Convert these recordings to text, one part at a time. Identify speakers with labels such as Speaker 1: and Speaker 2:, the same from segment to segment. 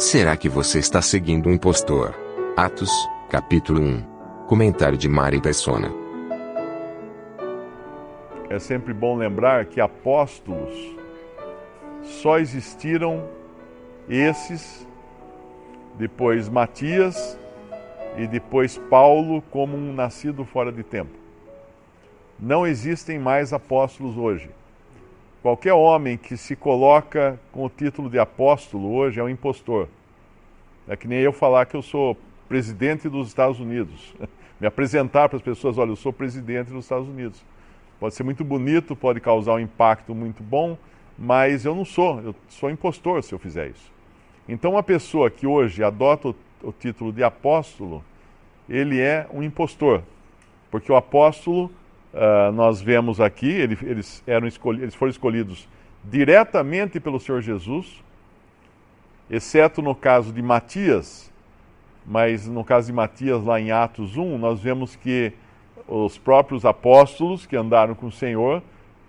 Speaker 1: Será que você está seguindo um impostor? Atos, capítulo 1. Comentário de Mari Persona.
Speaker 2: É sempre bom lembrar que apóstolos só existiram esses, depois Matias e depois Paulo como um nascido fora de tempo. Não existem mais apóstolos hoje. Qualquer homem que se coloca com o título de apóstolo hoje é um impostor. É que nem eu falar que eu sou presidente dos Estados Unidos. Me apresentar para as pessoas, olha, eu sou presidente dos Estados Unidos. Pode ser muito bonito, pode causar um impacto muito bom, mas eu não sou, eu sou impostor se eu fizer isso. Então, uma pessoa que hoje adota o, o título de apóstolo, ele é um impostor, porque o apóstolo, uh, nós vemos aqui, ele, eles, eram eles foram escolhidos diretamente pelo Senhor Jesus, exceto no caso de Matias, mas no caso de Matias, lá em Atos 1, nós vemos que os próprios apóstolos que andaram com o Senhor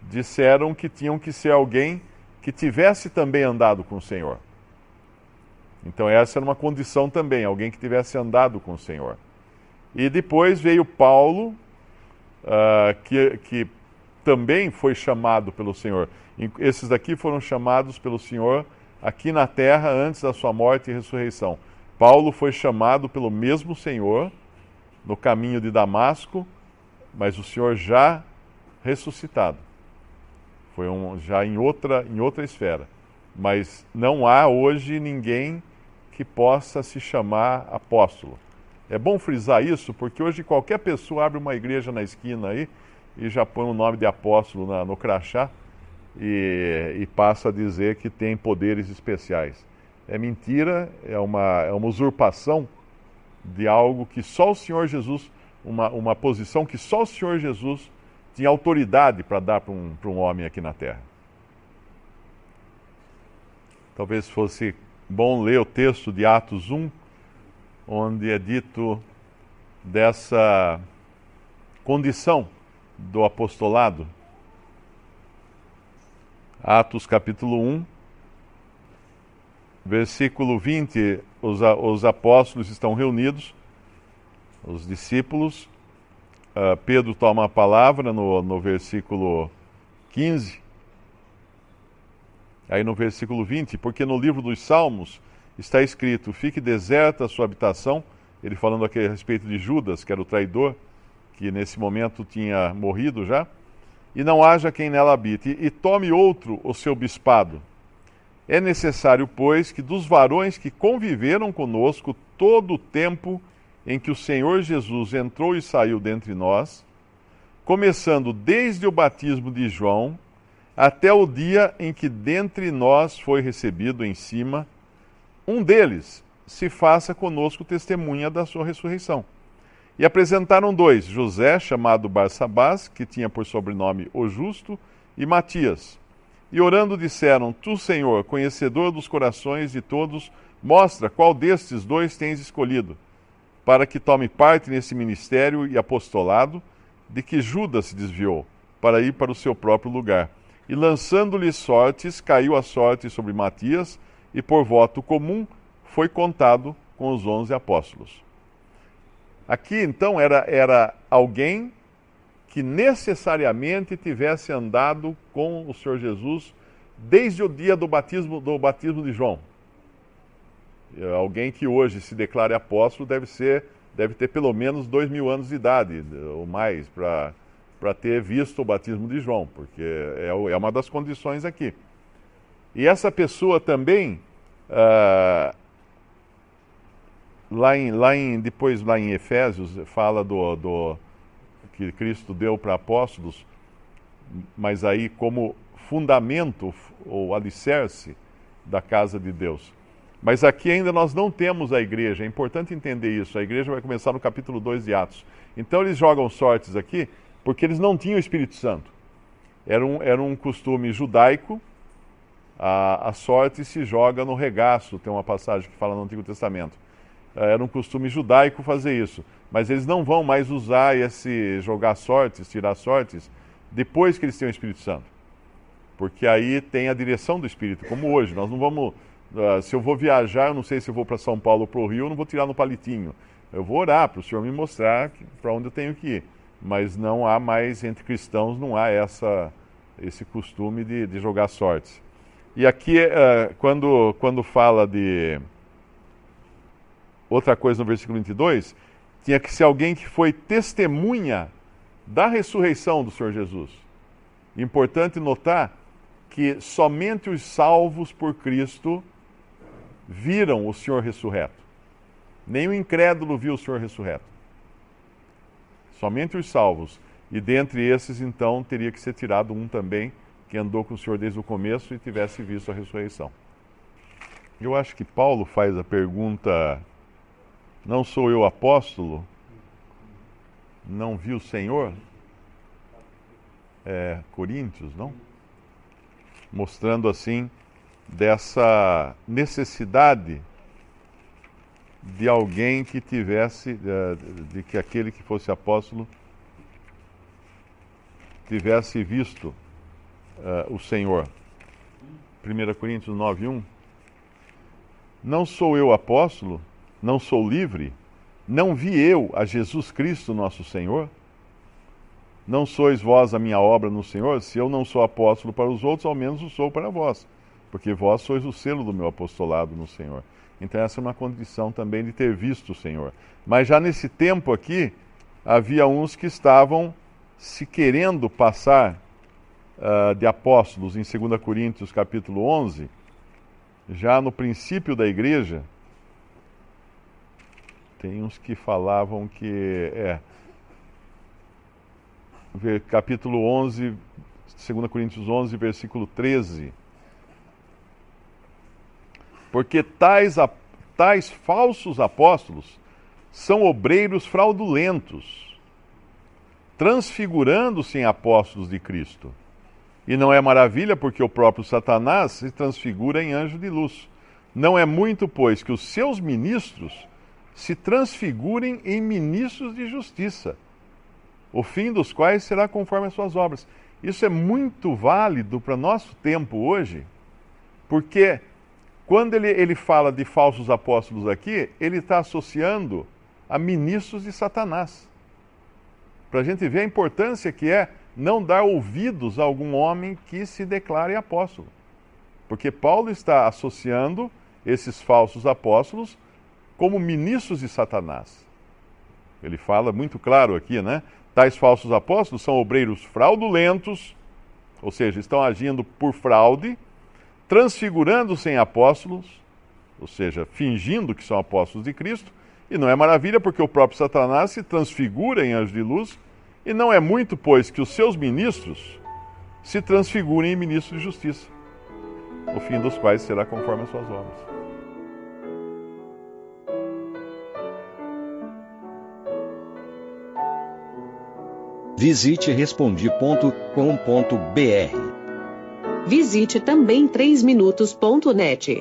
Speaker 2: disseram que tinham que ser alguém que tivesse também andado com o Senhor. Então, essa era uma condição também, alguém que tivesse andado com o Senhor. E depois veio Paulo, uh, que, que também foi chamado pelo Senhor. Esses daqui foram chamados pelo Senhor aqui na terra antes da sua morte e ressurreição. Paulo foi chamado pelo mesmo Senhor no caminho de Damasco, mas o Senhor já ressuscitado. Foi um, já em outra, em outra esfera. Mas não há hoje ninguém que possa se chamar apóstolo. É bom frisar isso, porque hoje qualquer pessoa abre uma igreja na esquina aí e já põe o nome de apóstolo na, no crachá e, e, passa a dizer que tem poderes especiais. É mentira, é uma, é uma usurpação de algo que só o Senhor Jesus, uma, uma posição que só o Senhor Jesus tinha autoridade para dar para um, um homem aqui na terra. Talvez fosse bom ler o texto de Atos 1, onde é dito dessa condição do apostolado. Atos capítulo 1, versículo 20, os, os apóstolos estão reunidos, os discípulos. Uh, Pedro toma a palavra no, no versículo 15. Aí no versículo 20, porque no livro dos Salmos está escrito: Fique deserta a sua habitação. Ele falando aqui a respeito de Judas, que era o traidor, que nesse momento tinha morrido já. E não haja quem nela habite, e tome outro o seu bispado. É necessário, pois, que dos varões que conviveram conosco todo o tempo em que o Senhor Jesus entrou e saiu dentre nós, começando desde o batismo de João até o dia em que dentre nós foi recebido em cima, um deles se faça conosco testemunha da sua ressurreição. E apresentaram dois, José, chamado Barsabás, que tinha por sobrenome o Justo, e Matias e orando disseram: Tu, Senhor, conhecedor dos corações de todos, mostra qual destes dois tens escolhido, para que tome parte nesse ministério e apostolado, de que Judas se desviou, para ir para o seu próprio lugar. E lançando-lhe sortes, caiu a sorte sobre Matias, e por voto comum foi contado com os onze apóstolos. Aqui então era, era alguém que necessariamente tivesse andado com o Senhor Jesus desde o dia do batismo, do batismo de João. Alguém que hoje se declare apóstolo deve ser, deve ter pelo menos dois mil anos de idade ou mais para para ter visto o batismo de João, porque é, é uma das condições aqui. E essa pessoa também, uh, lá, em, lá em, depois lá em Efésios, fala do, do que Cristo deu para apóstolos, mas aí como fundamento ou alicerce da casa de Deus. Mas aqui ainda nós não temos a igreja, é importante entender isso. A igreja vai começar no capítulo 2 de Atos. Então eles jogam sortes aqui porque eles não tinham o Espírito Santo. Era um, era um costume judaico, a, a sorte se joga no regaço, tem uma passagem que fala no Antigo Testamento. É, era um costume judaico fazer isso. Mas eles não vão mais usar esse jogar sortes, tirar sortes, depois que eles têm o Espírito Santo. Porque aí tem a direção do Espírito, como hoje. Nós não vamos. Uh, se eu vou viajar, eu não sei se eu vou para São Paulo ou para o Rio, eu não vou tirar no palitinho. Eu vou orar para o Senhor me mostrar para onde eu tenho que ir. Mas não há mais, entre cristãos, não há essa, esse costume de, de jogar sortes. E aqui, uh, quando, quando fala de outra coisa no versículo 22, tinha que ser alguém que foi testemunha da ressurreição do Senhor Jesus. Importante notar que somente os salvos por Cristo viram o Senhor ressurreto. Nem o incrédulo viu o Senhor ressurreto. Somente os salvos. E dentre esses, então, teria que ser tirado um também que andou com o Senhor desde o começo e tivesse visto a ressurreição. Eu acho que Paulo faz a pergunta: Não sou eu apóstolo? Não vi o Senhor? É, Coríntios, não? Mostrando assim dessa necessidade de alguém que tivesse, de que aquele que fosse apóstolo tivesse visto uh, o Senhor. 1 Coríntios 9, 1. Não sou eu apóstolo, não sou livre, não vi eu a Jesus Cristo nosso Senhor? Não sois vós a minha obra no Senhor? Se eu não sou apóstolo para os outros, ao menos o sou para vós, porque vós sois o selo do meu apostolado no Senhor. Então, essa é uma condição também de ter visto o Senhor. Mas já nesse tempo aqui, havia uns que estavam se querendo passar uh, de apóstolos em 2 Coríntios capítulo 11, já no princípio da igreja, tem uns que falavam que é capítulo 11, 2 Coríntios 11, versículo 13 porque tais, tais falsos apóstolos são obreiros fraudulentos, transfigurando-se em apóstolos de Cristo. E não é maravilha, porque o próprio Satanás se transfigura em anjo de luz. Não é muito, pois, que os seus ministros se transfigurem em ministros de justiça, o fim dos quais será conforme as suas obras. Isso é muito válido para nosso tempo hoje, porque quando ele, ele fala de falsos apóstolos aqui, ele está associando a ministros de Satanás. Para a gente ver a importância que é não dar ouvidos a algum homem que se declare apóstolo. Porque Paulo está associando esses falsos apóstolos como ministros de Satanás. Ele fala muito claro aqui, né? Tais falsos apóstolos são obreiros fraudulentos, ou seja, estão agindo por fraude transfigurando-se em apóstolos, ou seja, fingindo que são apóstolos de Cristo, e não é maravilha porque o próprio Satanás se transfigura em anjo de luz, e não é muito, pois, que os seus ministros se transfigurem em ministros de justiça, o fim dos quais será conforme as suas obras.
Speaker 3: Visite respondi.com.br
Speaker 4: Visite também 3minutos.net.